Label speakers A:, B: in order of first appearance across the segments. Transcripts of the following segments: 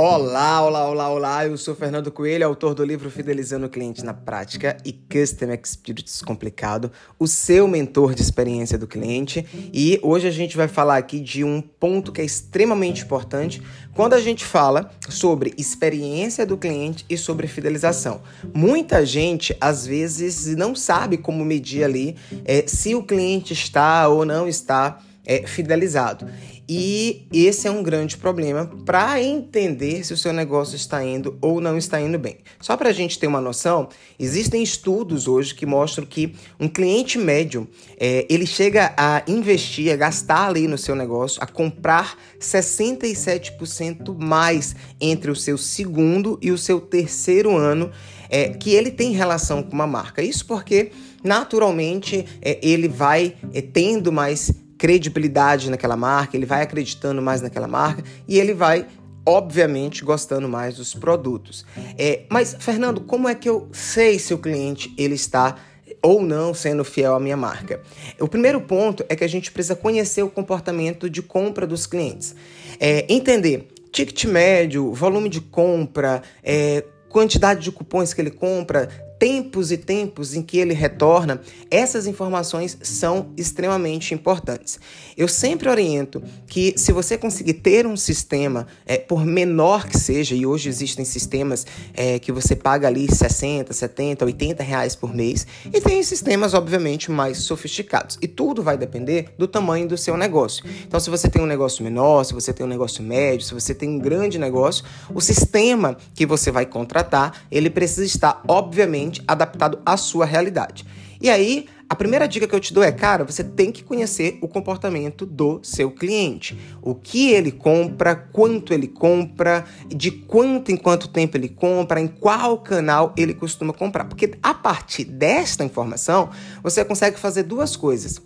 A: Olá, olá, olá, olá. Eu sou Fernando Coelho, autor do livro Fidelizando o Cliente na Prática e Custom Experience Descomplicado, o seu mentor de experiência do cliente. E hoje a gente vai falar aqui de um ponto que é extremamente importante quando a gente fala sobre experiência do cliente e sobre fidelização. Muita gente às vezes não sabe como medir ali é, se o cliente está ou não está é, fidelizado. E esse é um grande problema para entender se o seu negócio está indo ou não está indo bem. Só para a gente ter uma noção, existem estudos hoje que mostram que um cliente médio é, ele chega a investir, a gastar ali no seu negócio, a comprar 67% mais entre o seu segundo e o seu terceiro ano é, que ele tem relação com uma marca. Isso porque naturalmente é, ele vai é, tendo mais credibilidade naquela marca, ele vai acreditando mais naquela marca e ele vai obviamente gostando mais dos produtos. É, mas Fernando, como é que eu sei se o cliente ele está ou não sendo fiel à minha marca? O primeiro ponto é que a gente precisa conhecer o comportamento de compra dos clientes, é, entender ticket médio, volume de compra, é, quantidade de cupons que ele compra, tempos e tempos em que ele retorna, essas informações são extremamente importantes. Eu sempre oriento que se você conseguir ter um sistema, é, por menor que seja, e hoje existem sistemas é, que você paga ali 60, 70, 80 reais por mês, e tem sistemas, obviamente, mais sofisticados. E tudo vai depender do tamanho do seu negócio. Então, se você tem um negócio menor, se você tem um negócio médio, se você tem um grande negócio, o sistema que você vai contratar, ele precisa estar, obviamente, adaptado à sua realidade. E aí, a primeira dica que eu te dou é, cara, você tem que conhecer o comportamento do seu cliente. O que ele compra, quanto ele compra, de quanto em quanto tempo ele compra, em qual canal ele costuma comprar. Porque a partir desta informação, você consegue fazer duas coisas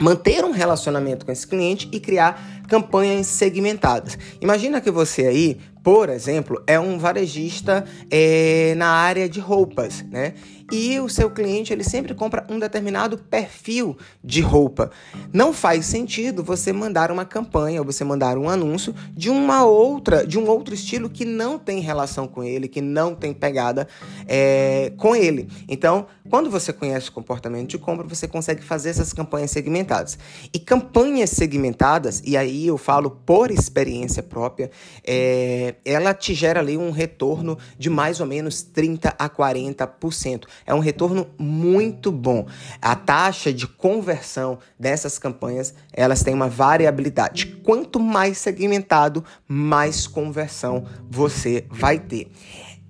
A: manter um relacionamento com esse cliente e criar campanhas segmentadas. Imagina que você aí por exemplo, é um varejista é, na área de roupas, né? E o seu cliente ele sempre compra um determinado perfil de roupa. Não faz sentido você mandar uma campanha ou você mandar um anúncio de uma outra, de um outro estilo que não tem relação com ele, que não tem pegada é, com ele. Então, quando você conhece o comportamento de compra, você consegue fazer essas campanhas segmentadas. E campanhas segmentadas, e aí eu falo por experiência própria, é, ela te gera ali um retorno de mais ou menos 30 a 40%. É um retorno muito bom. A taxa de conversão dessas campanhas, elas têm uma variabilidade. Quanto mais segmentado, mais conversão você vai ter.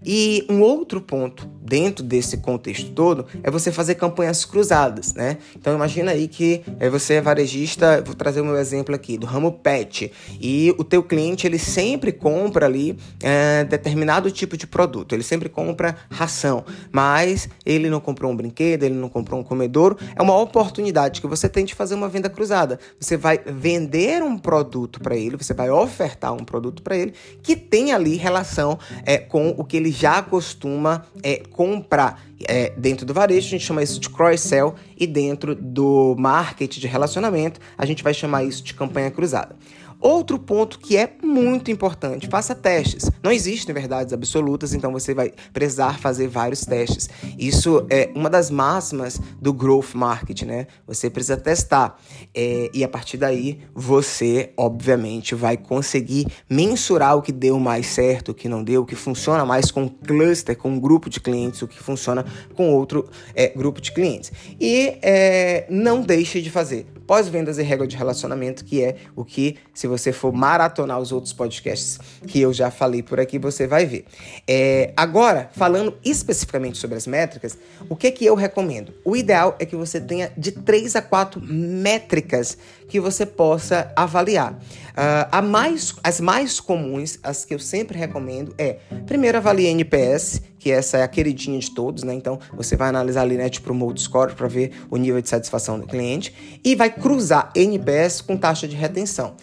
A: E um outro ponto dentro desse contexto todo é você fazer campanhas cruzadas, né? Então imagina aí que é, você é varejista, vou trazer o meu exemplo aqui do ramo pet e o teu cliente ele sempre compra ali é, determinado tipo de produto, ele sempre compra ração, mas ele não comprou um brinquedo, ele não comprou um comedouro, é uma oportunidade que você tem de fazer uma venda cruzada. Você vai vender um produto para ele, você vai ofertar um produto para ele que tem ali relação é, com o que ele já costuma é, comprar. É, dentro do varejo, a gente chama isso de cross-sell, e dentro do marketing de relacionamento, a gente vai chamar isso de campanha cruzada. Outro ponto que é muito importante, faça testes. Não existem verdades absolutas, então você vai precisar fazer vários testes. Isso é uma das máximas do growth marketing, né? Você precisa testar é, e a partir daí você, obviamente, vai conseguir mensurar o que deu mais certo, o que não deu, o que funciona mais com cluster, com um grupo de clientes, o que funciona com outro é, grupo de clientes. E é, não deixe de fazer pós-vendas e regra de relacionamento, que é o que, se você for maratonar os outros podcasts que eu já falei por aqui, você vai ver. É, agora, falando especificamente sobre as métricas, o que, que eu recomendo? O ideal é que você tenha de 3 a 4 métricas que você possa avaliar. Uh, mais, as mais comuns, as que eu sempre recomendo, é primeiro avalie NPS, que essa é a queridinha de todos, né? Então você vai analisar ali Net Promote Score para ver o nível de satisfação do cliente e vai cruzar NPS com taxa de retenção.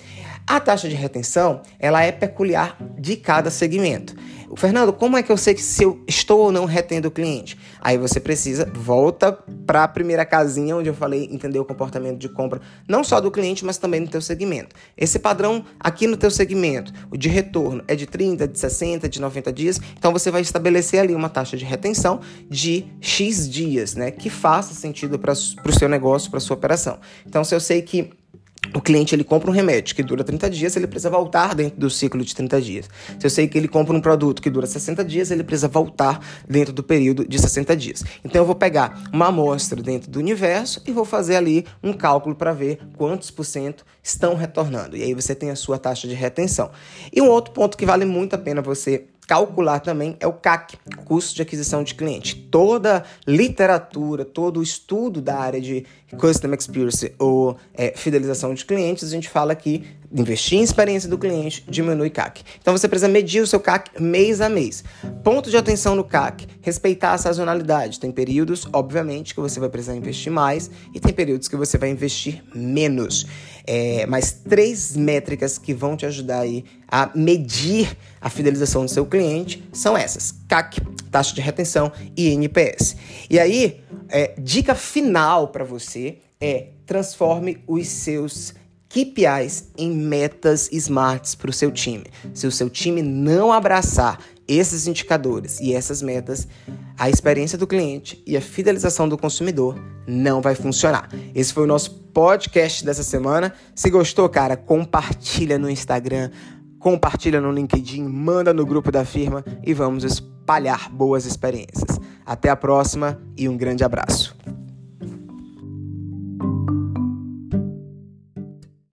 A: A taxa de retenção ela é peculiar de cada segmento. Fernando, como é que eu sei que se eu estou ou não retendo o cliente? Aí você precisa, volta para a primeira casinha onde eu falei entender o comportamento de compra, não só do cliente, mas também no teu segmento. Esse padrão aqui no teu segmento, o de retorno, é de 30, de 60, de 90 dias, então você vai estabelecer ali uma taxa de retenção de X dias, né? Que faça sentido para o seu negócio, para sua operação. Então, se eu sei que o cliente ele compra um remédio que dura 30 dias, ele precisa voltar dentro do ciclo de 30 dias. Se eu sei que ele compra um produto que dura 60 dias, ele precisa voltar dentro do período de 60 dias. Então eu vou pegar uma amostra dentro do universo e vou fazer ali um cálculo para ver quantos por cento estão retornando. E aí você tem a sua taxa de retenção. E um outro ponto que vale muito a pena você calcular também é o CAC, custo de aquisição de cliente. Toda literatura, todo estudo da área de Customer Experience ou é, fidelização de clientes, a gente fala que investir em experiência do cliente diminui CAC. Então você precisa medir o seu CAC mês a mês. Ponto de atenção no CAC, respeitar a sazonalidade. Tem períodos, obviamente, que você vai precisar investir mais e tem períodos que você vai investir menos. É, mas três métricas que vão te ajudar aí a medir a fidelização do seu cliente são essas: CAC, taxa de retenção e NPS. E aí, é, dica final para você é transforme os seus KPIs em metas smarts para o seu time. Se o seu time não abraçar esses indicadores e essas metas, a experiência do cliente e a fidelização do consumidor não vai funcionar. Esse foi o nosso podcast dessa semana. Se gostou, cara, compartilha no Instagram, compartilha no LinkedIn, manda no grupo da firma e vamos espalhar boas experiências. Até a próxima e um grande abraço.